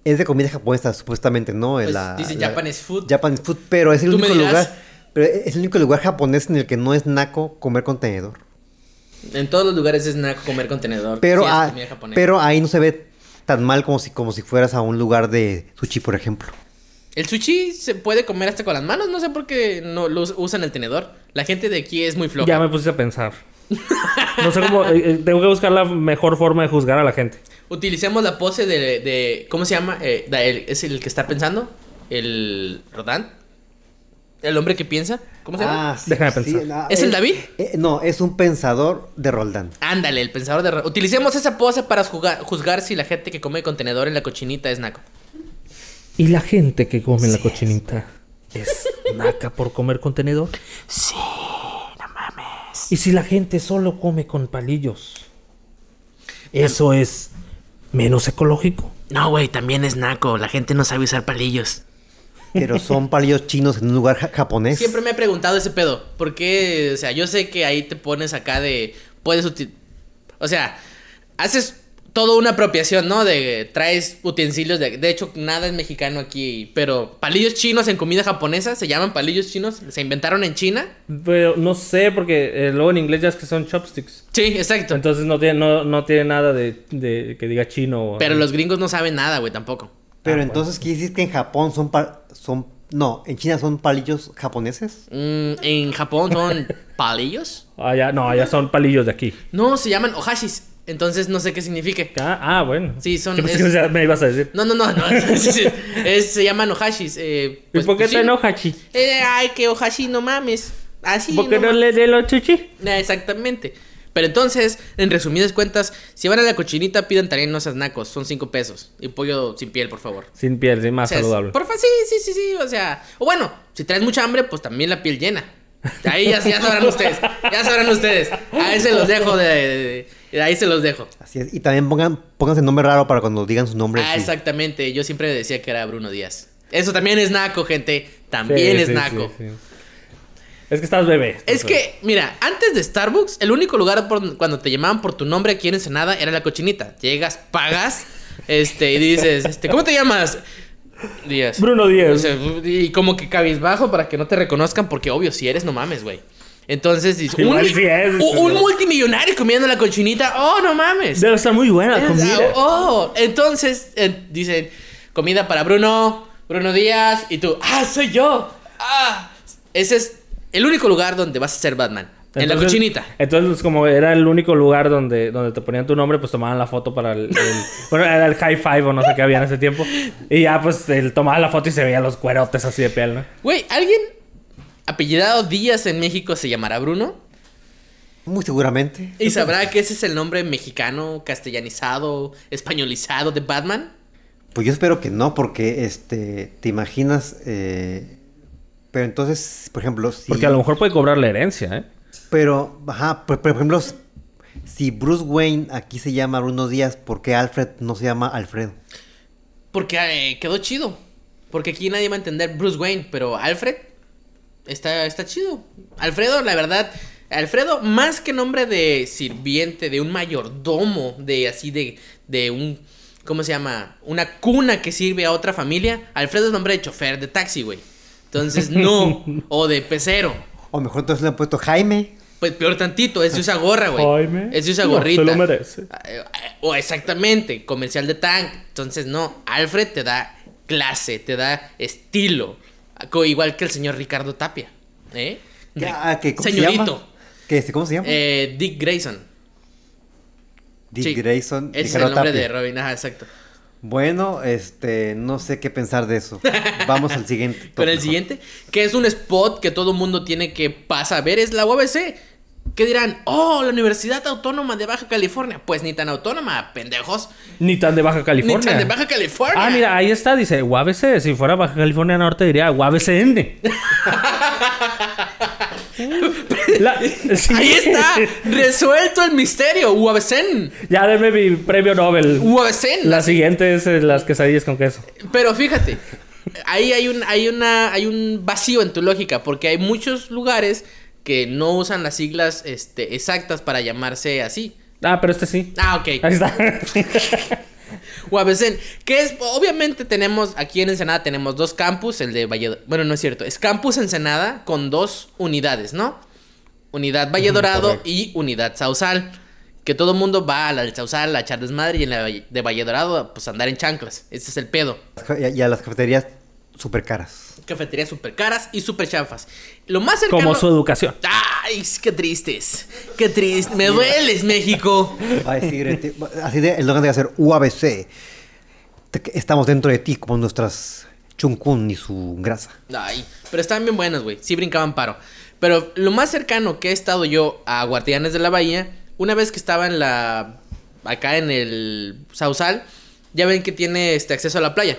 Es de comida japonesa, supuestamente, ¿no? Pues, La- dice la- Japanese food. Japanese food, pero es el único lugar. Pero es el único lugar japonés en el que no es naco comer con tenedor. En todos los lugares es naco comer contenedor. Pero, ah, japonesa. pero ahí no se ve tan mal como si, como si fueras a un lugar de sushi, por ejemplo. El sushi se puede comer hasta con las manos, no sé por qué no lo us- usan el tenedor. La gente de aquí es muy floja. Ya me puse a pensar. No sé cómo. eh, eh, tengo que buscar la mejor forma de juzgar a la gente. Utilicemos la pose de, de- ¿cómo se llama? Eh, el- ¿Es el que está pensando? ¿El Rodán? ¿El hombre que piensa? ¿Cómo se llama? Ah, sí, Déjame sí, pensar. no, ¿Es el David? eh, no, es un pensador de Roldán. Ándale, el pensador de... Ro- Utilicemos esa pose para juzgar, juzgar si la gente que come contenedor en la cochinita es naco. ¿Y la gente que come la cochinita es naca por comer contenedor? Sí, no mames. ¿Y si la gente solo come con palillos? ¿Eso es menos ecológico? No, güey, también es naco. La gente no sabe usar palillos. Pero son palillos chinos en un lugar ja- japonés. Siempre me he preguntado ese pedo. ¿Por qué? O sea, yo sé que ahí te pones acá de. Puedes utilizar. O sea, haces todo una apropiación, ¿no? De traes utensilios de de hecho nada es mexicano aquí, pero palillos chinos en comida japonesa se llaman palillos chinos, se inventaron en China. Pero no sé, porque eh, luego en inglés ya es que son chopsticks. Sí, exacto. Entonces no tiene, no, no tiene nada de, de que diga chino. o- Pero los gringos no saben nada, güey, tampoco. Pero Ah, entonces quiere decir que en Japón son pa- son no, en China son palillos japoneses. Mm, en Japón son palillos. Allá, no, allá son palillos de aquí. No, se llaman ohashis. Entonces no sé qué signifique. Ah, ah, bueno. Sí, son- pensé es- que me ibas a decir. No, no, no, no. sí, sí, es- se llaman ohashis. Eh, ¿Y por qué pues te sí. chi? Eh, ay, que ohashi, no mames. Así. ¿Por qué no le dé los chuchi? Ah, Exactamente. Pero entonces, en resumidas cuentas, si van a la cochinita, pidan también no seas nacos. Son cinco pesos. Y pollo sin piel, por favor. Sin piel, sí, más O sea, es- saludable. Porfa, sí, sí, sí, sí. O sea, o bueno, si traes mucha hambre, pues también la piel llena. Ahí ya, ya sabrán ustedes. Ya sabrán ustedes. Ahí se los dejo de, de- de- ahí se los dejo. Así es. Y también pongan pónganse nombre raro para cuando digan su nombre. Ah, sí. exactamente. Yo siempre decía que era Bruno Díaz. Eso también es naco, gente. También Sí, es sí, naco. sí, sí. Es que estás bebé. Es que, mira, antes de Starbucks, el único lugar por- cuando te llamaban por tu nombre aquí en Ensenada era la cochinita. Llegas, pagas, este, y dices, este, ¿cómo te llamas? Díaz. Bruno Díaz. O sea, y como que cabizbajo para que no te reconozcan, porque obvio, si eres, no mames, güey. Entonces dices, un, sí es, un- un multimillonario comiendo la cochinita, oh, no mames. Debe estar muy buena la comida. Oh, entonces eh, dicen comida para Bruno, Bruno Díaz y tú, ah, soy yo. Ah, ese es el único lugar donde vas a ser Batman, en la Entonces- cochinita. Entonces, como era el único lugar donde, donde te ponían tu nombre, pues tomaban la foto para el... el- bueno, era el high five o no sé qué había en ese tiempo. Y ya, pues, él tomaba la foto y se veía los cuerotes así de piel, ¿no? Güey, ¿alguien apellidado Díaz en México se llamará Bruno? Muy seguramente. ¿Y sabrá que ese es el nombre mexicano, castellanizado, españolizado de Batman? Pues yo espero que no, porque este, te imaginas, eh, pero entonces, por ejemplo, si, Porque a lo mejor puede cobrar la herencia, ¿eh? pero, ajá, por, por ejemplo, si Bruce Wayne aquí se llama Bruno Díaz, ¿por qué Alfred no se llama Alfredo? Porque eh, quedó chido. Porque aquí nadie va a entender Bruce Wayne, pero Alfred está, está chido. Alfredo, la verdad, Alfredo, más que nombre de sirviente, de un mayordomo, de así de, de un, ¿cómo se llama? Una cuna que sirve a otra familia. Alfredo es nombre de chofer de taxi, güey. Entonces, no. o de pecero. O mejor entonces le han puesto Jaime. Pues peor tantito, ese usa gorra, güey. Jaime, Ese usa no, gorrita. se lo merece. Eh, O exactamente, comercial de tank. Entonces, no, Alfred te da clase, te da estilo. Igual que el señor Ricardo Tapia. ¿Eh? Ah, que, ¿cómo se Señorito. llama? ¿Qué, este, ¿Cómo se llama? Eh, Dick Grayson. Dick sí. Grayson. Ese es el nombre Tapia. de Robin, ajá, exacto. Bueno, este, no sé qué pensar de eso. Vamos al siguiente. Con el siguiente, que es un spot que todo mundo tiene que pasar a ver, es la UABC. ¿Qué dirán? Oh, la Universidad Autónoma de Baja California. Pues ni tan autónoma, pendejos. Ni tan de Baja Ni California. tan de Baja California. Ah, mira, ahí está, dice UABC. Si fuera Baja California Norte diría UABCN. La- sí. Ahí está, resuelto el misterio. UABCN. Ya denme mi premio Nobel. UABCN. La siguiente es eh, las quesadillas con queso. Pero fíjate, ahí hay un, hay una, hay un vacío en tu lógica, porque hay muchos lugares que no usan las siglas este, exactas para llamarse así. Ah, pero este sí. Ah, ok. Ahí está. UABCN, que es, obviamente tenemos, aquí en Ensenada tenemos dos campus, el de Valle, bueno, no es cierto, es campus Ensenada con dos unidades, ¿no? Unidad Valle Dorado y unidad Sausal. Que todo el mundo va a la del Sausal a echar desmadre y en la de Valle Dorado, pues andar en chanclas. Ese es el pedo. Y a las cafeterías súper caras. Cafeterías súper caras y súper chafas. Lo más cercano... Como su educación. Ay, qué tristes. Qué triste. Me dueles, México. Va a decir, este, así de, el logan debe ser UABC. Estamos dentro de ti como nuestras chuncún y su grasa. Ay, pero estaban bien buenas, güey. Sí brincaban paro. Pero lo más cercano que he estado yo a Guardianes de la Bahía, una vez que estaba en la. acá en el Sausal, ya ven que tiene este acceso a la playa.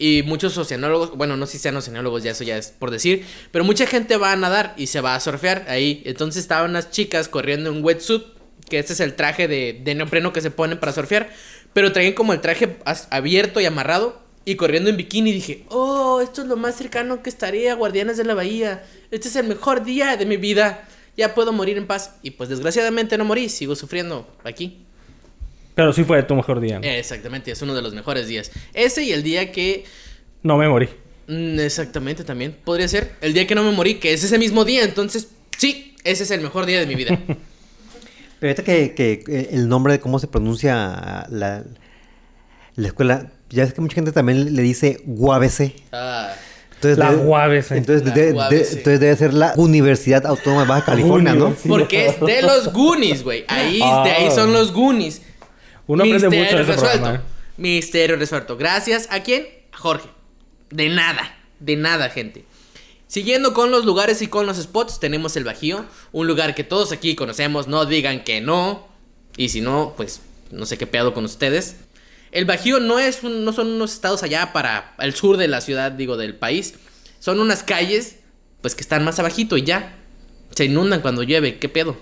Y muchos oceanólogos, bueno, no sé si sean oceanólogos, ya eso ya es por decir, pero mucha gente va a nadar y se va a surfear ahí. Entonces estaban unas chicas corriendo en wetsuit, que este es el traje de, de neopreno que se ponen para surfear, pero traían como el traje abierto y amarrado y corriendo en bikini. Dije, oh, esto es lo más cercano que estaría a Guardianes de la Bahía. Este es el mejor día de mi vida. Ya puedo morir en paz. Y pues desgraciadamente no morí, sigo sufriendo aquí. Pero sí fue tu mejor día. ¿no? Exactamente, es uno de los mejores días. Ese y el día que... No me morí. mm, Exactamente, también podría ser. El día que no me morí, que es ese mismo día. Entonces, sí, ese es el mejor día de mi vida. Pero ahorita que, que, eh, el nombre de cómo se pronuncia la, la escuela, ya es que mucha gente también le dice UABC. Ah, Entonces La debe- UABC. Entonces, La de- de- UABC. entonces debe ser la Universidad Autónoma de Baja California, ¿no? Porque es de los Goonies, güey. Ahí, de ahí Ah. son los Goonies. Uno aprende mucho Misterio de ese resuelto. programa. ¿eh? Misterio resuelto. Gracias a quién? A Jorge. De nada. De nada, gente. Siguiendo con los lugares y con los spots, tenemos el Bajío. Un lugar que todos aquí conocemos. No digan que no. Y si no, pues no sé qué pedo con ustedes. El Bajío no, es un- no son unos estados allá para el sur de la ciudad, digo, del país. Son unas calles, pues que están más abajito y ya. Se inundan cuando llueve. ¿Qué pedo?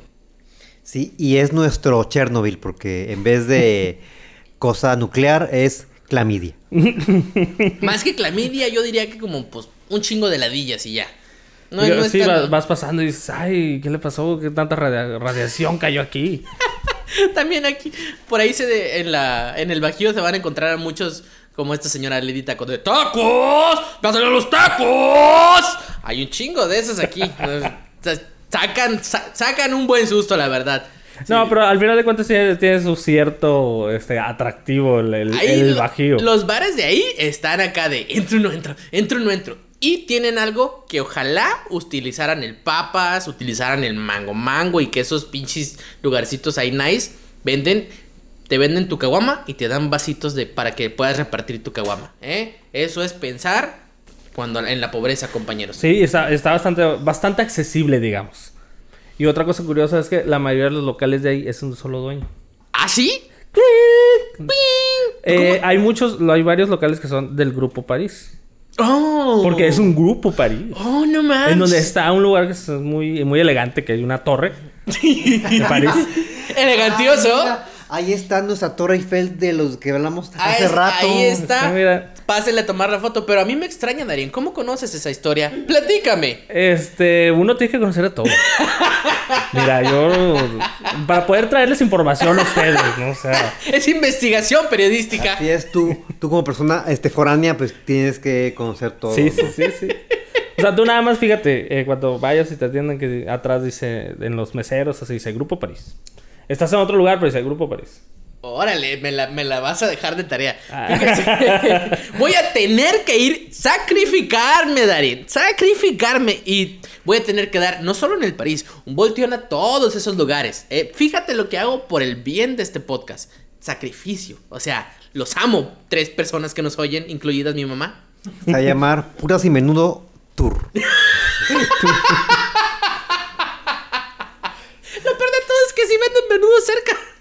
Sí, y es nuestro Chernobyl, porque en vez de cosa nuclear es clamidia. Más que clamidia, yo diría que como pues un chingo de ladillas y ya. No, Digo, no es sí, tan- vas, vas pasando y dices, ay, ¿qué le pasó? ¿Qué tanta radia- radiación cayó aquí? También aquí, por ahí se de- en la en el Bajío se van a encontrar a muchos como esta señora Lady Taco de ¡Tacos! ¡Pásale a los tacos! Hay un chingo de esos aquí. O sea, sacan, sa- sacan un buen susto, la verdad. No, pero al final de cuentas tiene, tiene su cierto este, atractivo el, el, Ahí el lo- bajío. Los bares de ahí están acá de entro, no entro, entro, no entro. Y tienen algo que ojalá utilizaran el papas, utilizaran el mango mango y que esos pinches lugarcitos ahí nice venden, te venden tu caguama y te dan vasitos de para que puedas repartir tu caguama. ¿eh? Eso es pensar cuando en la pobreza, compañeros. Sí, está, está bastante, bastante accesible, digamos. Y otra cosa curiosa es que la mayoría de los locales de ahí es un solo dueño. ¿Ah, sí? Eh, hay muchos, hay varios locales que son del Grupo París. Oh. Porque es un Grupo París. Oh, no manches. En donde está un lugar que es muy, muy elegante, que hay una torre de París. Elegantioso. Ah, mira, ahí está nuestra Torre Eiffel de los que hablamos Ah, hace es- rato. Ahí está. Ah, mira. Pásenle a tomar la foto. Pero a mí me extraña, Darien. ¿Cómo conoces esa historia? Platícame. Este, uno tiene que conocer a todos. Mira, yo. Para poder traerles información a ustedes, ¿no? O sea. Es investigación periodística. Así es, tú, tú como persona este, foránea, pues tienes que conocer todo. Sí, ¿no? sí, sí, sí. O sea, tú nada más fíjate, eh, cuando vayas y te atienden, que atrás dice, en los meseros, así dice Grupo París. Estás en otro lugar, pero dice Grupo París. Órale, me la, me la vas a dejar de tarea. Ah. Voy a tener que ir sacrificarme, Darien. Sacrificarme. Y voy a tener que dar, no solo en el París, un volteón a todos esos lugares. Eh, fíjate lo que hago por el bien de este podcast. Sacrificio. O sea, los amo. Tres personas que nos oyen, incluidas mi mamá. Se va a llamar Puras y Menudo Tour. Lo peor de todo es que sí venden menudo cerca.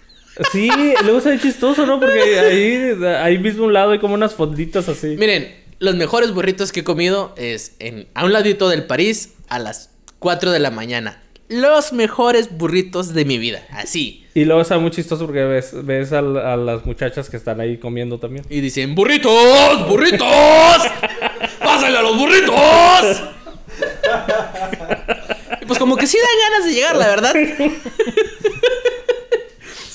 Sí, luego se ve chistoso, ¿no? Porque ahí, ahí mismo a un lado hay como unas fonditas así. Miren, los mejores burritos que he comido es en, a un ladito del París a las 4 de la mañana. Los mejores burritos de mi vida. Así. Y luego está muy chistoso porque ves, ves a, a las muchachas que están ahí comiendo también. Y dicen, burritos, burritos. Pásale a los burritos. Y pues como que sí dan ganas de llegar, la verdad.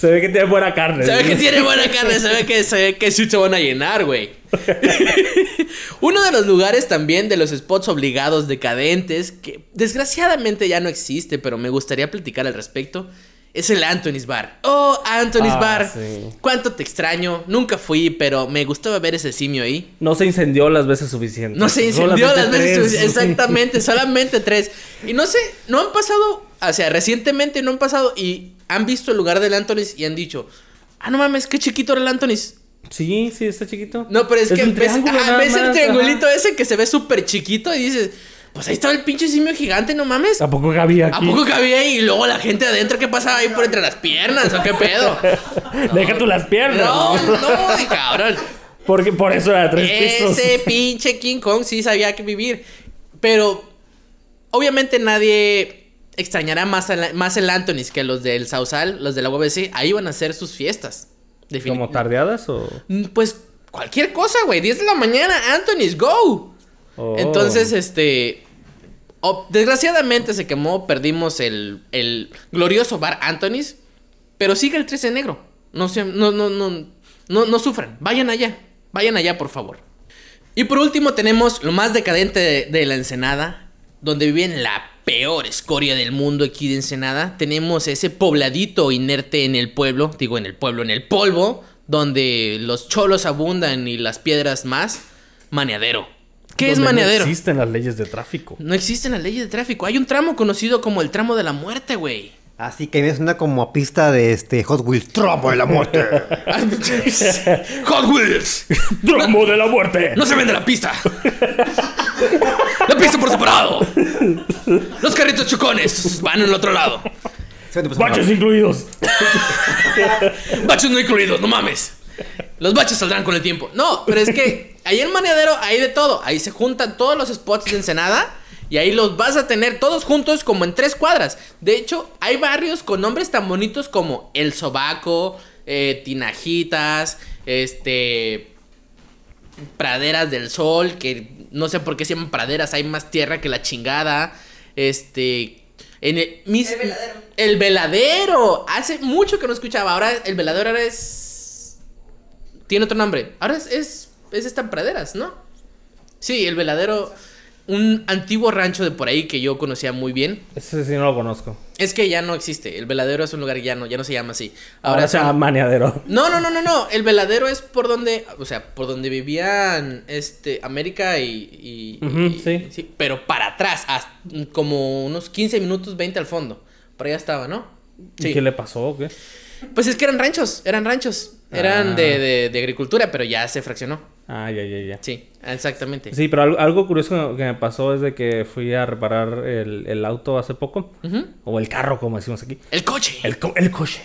Se ve que tiene buena carne. Se ve que tiene buena carne, se ve que, se ve que sí se van a llenar, güey. Uno de los lugares también de los spots obligados decadentes, que desgraciadamente ya no existe, pero me gustaría platicar al respecto, es el Anthony's Bar. Oh, Anthony's Ah, Bar. sí. Cuánto te extraño. Nunca fui, pero me gustaba ver ese simio ahí. No se incendió las veces suficientes. No se incendió Solamente las veces. tres. Exactamente, solamente tres. Y no sé, no han pasado, o sea, recientemente no han pasado y han visto el lugar del Anthony's y han dicho, ah, no mames, qué chiquito era el Anthony's. Sí, sí, está chiquito. No, pero es, que ves, nada ves el triangulito ajá. ese que se ve súper chiquito y dices, pues ahí estaba el pinche simio gigante, no mames. ¿A poco cabía ¿A aquí? poco cabía ahí? Y luego la gente adentro, ¿qué pasaba ahí por entre las piernas? ¿O qué pedo? Deja tú las piernas. No, no, de cabrón. Porque por eso era tres pisos. Ese pinche King Kong sí sabía que vivir. Pero obviamente nadie extrañará más, a- más el Anthony's que los del Sausal, los de la UBC. Ahí van a hacer sus fiestas. ¿Como tardeadas o...? Mm, Pues cualquier cosa, güey. 10 de la mañana, Anthony's, go. Oh. Entonces, este. desgraciadamente se quemó, perdimos el, el glorioso bar Anthony's. Pero sigue el 13 negro. No, se, no, no, no, no, no sufran. Vayan allá. Vayan allá, por favor. Y por último tenemos lo más decadente de, de la Ensenada, donde viven la peor escoria del mundo aquí de Ensenada. Tenemos ese pobladito inerte en el pueblo, digo en el pueblo, en el polvo, donde los cholos abundan y las piedras más. Maneadero. ¿Qué es maneadero? No existen las leyes de tráfico. No existen las leyes de tráfico. Hay un tramo conocido como el tramo de la muerte, güey. Así que me suena como a pista de este Hot Wheels. Tramo de la muerte. Hot Wheels. ¡Tramo de la muerte! No se vende la pista. La pista por separado. Los carritos chocones van en el otro lado. ¡Baches incluidos! Baches no incluidos, no mames. Los baches saldrán con el tiempo. No, pero es que ahí en Maneadero hay de todo. Ahí se juntan todos los spots de Ensenada. Y ahí los vas a tener todos juntos como en tres cuadras. De hecho, hay barrios con nombres tan bonitos como El Sobaco, eh, Tinajitas, este... Praderas del Sol, que no sé por qué se llaman praderas, hay más tierra que la chingada. Este... En el, mis- El veladero. El veladero. Hace mucho que no escuchaba. Ahora el veladero ahora es... Tiene otro nombre. Ahora es... Es, es esta praderas, ¿no? Sí, el veladero... Un antiguo rancho de por ahí que yo conocía muy bien. Ese sí no lo conozco. Es que ya no existe. El veladero es un lugar que ya no, ya no se llama así. Ahora se son- llama maneadero. no, no, no, no, no. El veladero es por donde, o sea, por donde vivían, este, América y, y- y- sí. pero para atrás, hasta como unos 15 minutos, 20 al fondo. Por allá estaba, ¿no? ¿Y Sí. qué le pasó o qué? Pues es que eran ranchos, eran ranchos, eran Ah. de, de, de agricultura, pero ya se fraccionó. Ah, ya, ya, ya. Sí, exactamente. Sí, pero algo, algo curioso que me pasó es de que fui a reparar el, el auto hace poco. Ujú. O el carro, como decimos aquí. El coche. El, co- el coche.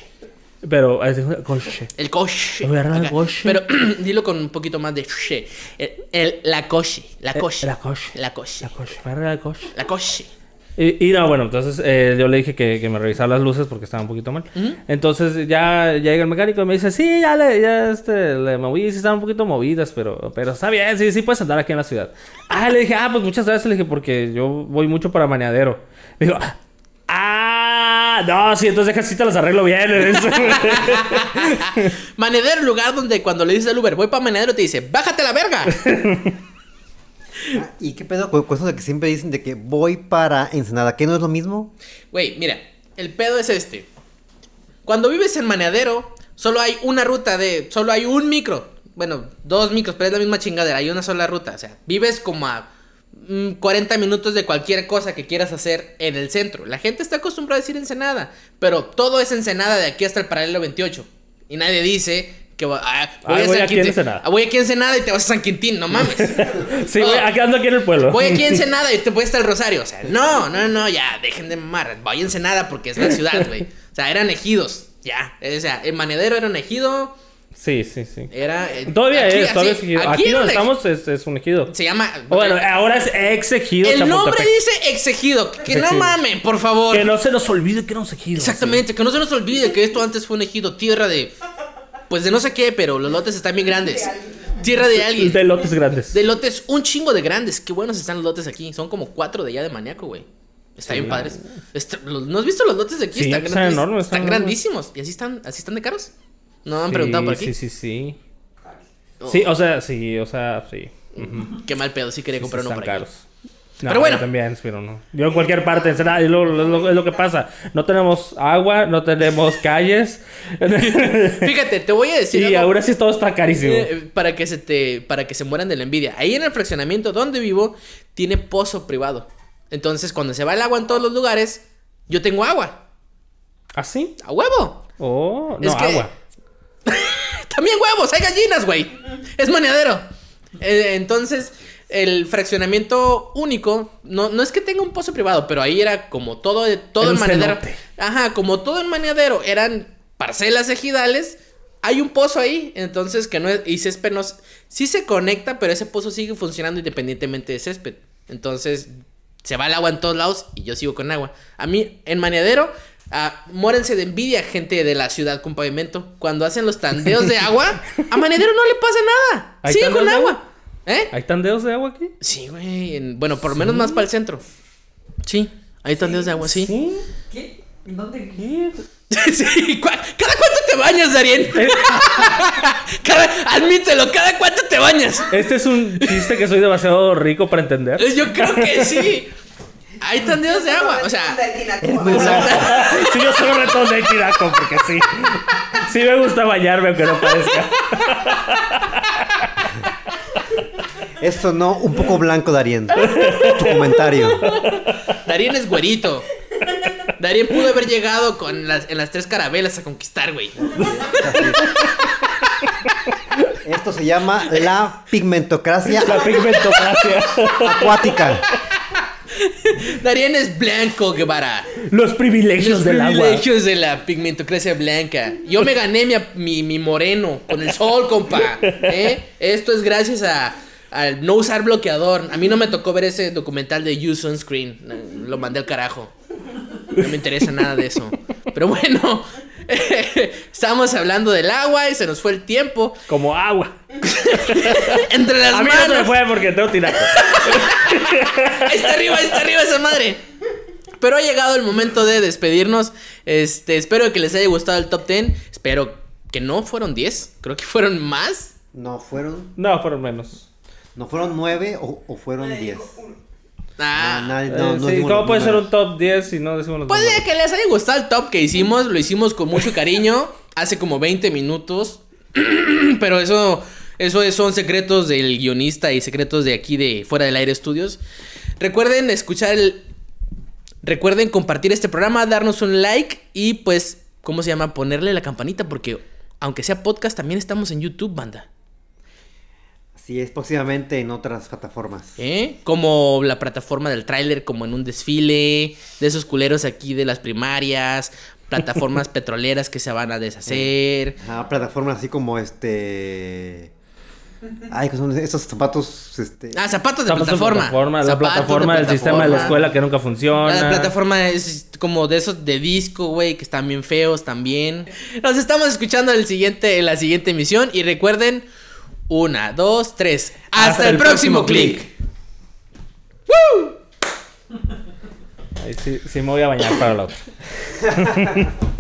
Pero, es el coche. El coche. Voy a agarrar el Acá. coche. Pero dilo con un poquito más de. El, el- la coche. La Eh, coche. la coche. La coche. La coche. Voy a agarrar el coche. La coche. Y, y no, bueno, entonces eh, yo le dije que, que me revisara las luces porque estaba un poquito mal. Entonces ya, ya llega el mecánico y me dice, sí, ya le, ya este, le moví, sí están un poquito movidas, pero, pero está bien, sí, sí puedes andar aquí en la ciudad. Ah, le dije, ah, pues muchas gracias, le dije, porque yo voy mucho para Maneadero. Me dijo, ah, no, sí, entonces deja si te las arreglo bien. Manedero, lugar donde cuando le dices al Uber, voy para Manedero, te dice, bájate la verga. ¿Y qué pedo con con eso de que siempre dicen de que voy para Ensenada? ¿Qué no es lo mismo? Güey, mira, el pedo es este. Cuando vives en Maneadero, solo hay una ruta de. Solo hay un micro. Bueno, dos micros, pero es la misma chingadera. Hay una sola ruta. O sea, vives como a mm, 40 minutos de cualquier cosa que quieras hacer en el centro. La gente está acostumbrada a decir Ensenada. Pero todo es Ensenada de aquí hasta el paralelo 28. Y nadie dice que va- ah, voy, Ah, a voy aquí. Ensenada. Ah, voy aquí a Ensenada y te vas a San Quintín. No mames. sí, güey, aquí ando aquí en el pueblo. Voy aquí a Ensenada y te voy hasta el Rosario. O sea, no, no, no, ya, dejen de mamar. Voy a Ensenada porque es la ciudad, güey. O sea, eran ejidos. Ya. O sea, el manedero era un ejido. Sí, sí, sí. Era. eh, Todavía aquí- es, todavía así, es ejido. aquí Aquí, donde estamos es, es un ejido. Se llama. Bueno, ahora es ex ejido el nombre dice exegido. Que no mamen, por favor. Que no se nos olvide que era un ejido. Exactamente, que no se nos olvide que esto antes fue un ejido, tierra de. Pues de no sé qué, pero los lotes están bien grandes. Tierra de alguien. De lotes grandes. De lotes, un chingo de grandes. Qué buenos están los lotes aquí. Son como cuatro de allá de maníaco, güey. Está bien padres. Está- ¿No has visto los lotes de aquí? Sí, están, están grandes- enormes, están grandísimos. ¿Y así están, así están de caros? ¿No han Sí, preguntado por aquí? Sí, sí, sí. Oh, Sí, o sea, sí, o sea, sí. Qué mal pedo, sí quería comprar uno están por aquí. caros. No, Pero bueno. yo también, pero no. Yo en cualquier parte, es lo, es lo que pasa. No tenemos agua, no tenemos calles. Fíjate, te voy a decir y algo, ahora sí todo está carísimo. eh, para que se te para que se mueran de la envidia. Ahí en el fraccionamiento donde vivo tiene pozo privado. Entonces, cuando se va el agua en todos los lugares, yo tengo agua. ¿Ah, sí? ¡A huevo! Oh, no, Es que- agua. También huevos, hay gallinas, güey. Es maneadero. Eh, entonces, el fraccionamiento único, no, no es que tenga un pozo privado, pero ahí era como todo, todo maneadero. cenote. Ajá, como todo en maneadero, eran parcelas ejidales. Hay un pozo ahí, entonces que no es, y césped no, sí se conecta, pero ese pozo sigue funcionando independientemente de césped. Entonces, se va el agua en todos lados y yo sigo con agua. A mí, en maneadero, ah, muérense de envidia, gente de la ciudad con pavimento. Cuando hacen los tandeos de agua, a maneadero no le pasa nada. ¿Hay Sigue con agua? ¿Eh? ¿Hay tandeos de agua aquí? Sí, güey. en- Bueno, por lo menos más para el centro. Sí, hay tandeos de agua, sí. ¿Sí? ¿Qué? ¿Dónde? ¿Qué? Sí, ¿cu- ¿cada cuánto te bañas, Darien? Cada- admítelo, ¿cada cuánto te bañas? Este es un chiste que soy demasiado rico para entender. Eh, Yo creo que sí. Hay tandeos de agua, o sea. Sí, yo solo respondí Chiraco porque sí. Sí me gusta bañarme aunque no parezca. Esto no, un poco blanco, Darien. Tu comentario. Darien es güerito. Darien pudo haber llegado con las, en las tres carabelas a conquistar, güey. Esto se llama la pigmentocracia La pigmentocracia. acuática. Darien es blanco, Guevara. Los privilegios Los del agua. privilegios de la pigmentocracia blanca. Yo me gané mi, mi, mi moreno con el sol, compa. ¿eh? Esto es gracias a, al no usar bloqueador. A mí no me tocó ver ese documental de Use Sunscreen. Lo mandé al carajo. No me interesa nada de eso. Pero bueno, estamos hablando del agua y se nos fue el tiempo. Como agua. Entre las A mí no se me manos. fue porque tengo tiraco. Ahí está arriba, ahí está arriba esa madre. Pero ha llegado el momento de despedirnos. Este, espero que les haya gustado el top 10. Espero que no fueron 10. Creo que fueron más. No fueron, No, fueron menos. No fueron nueve o, o fueron diez. Ah, No, nadie- Eh, no, no sí, ¿Cómo los puede ser un números. top 10 si no decimos los Puede números? que les haya gustado el top que hicimos. Lo hicimos con mucho cariño. Hace como 20 minutos. Pero eso, eso es- son secretos del guionista y secretos de aquí de Fuera del Aire Estudios. Recuerden escuchar el. Recuerden compartir este programa, darnos un like y pues, ¿cómo se llama? Ponerle la campanita porque aunque sea podcast, también estamos en YouTube, banda. Así es, próximamente en otras plataformas. ¿Eh? Como la plataforma del tráiler, como en un desfile, de esos culeros aquí de las primarias, plataformas petroleras que se van a deshacer. Ajá, plataformas así como este. Ay, que son estos zapatos, este. Ah, zapatos de Zapatos plataforma. plataforma, la de plataforma del sistema de la escuela que nunca funciona. La plataforma es como de esos de disco, güey, que están bien feos también. Nos estamos escuchando en, el siguiente, en la siguiente emisión. Y recuerden, una, dos, tres. Hasta, el, próximo clic. Ahí sí, sí me voy a bañar para la otra.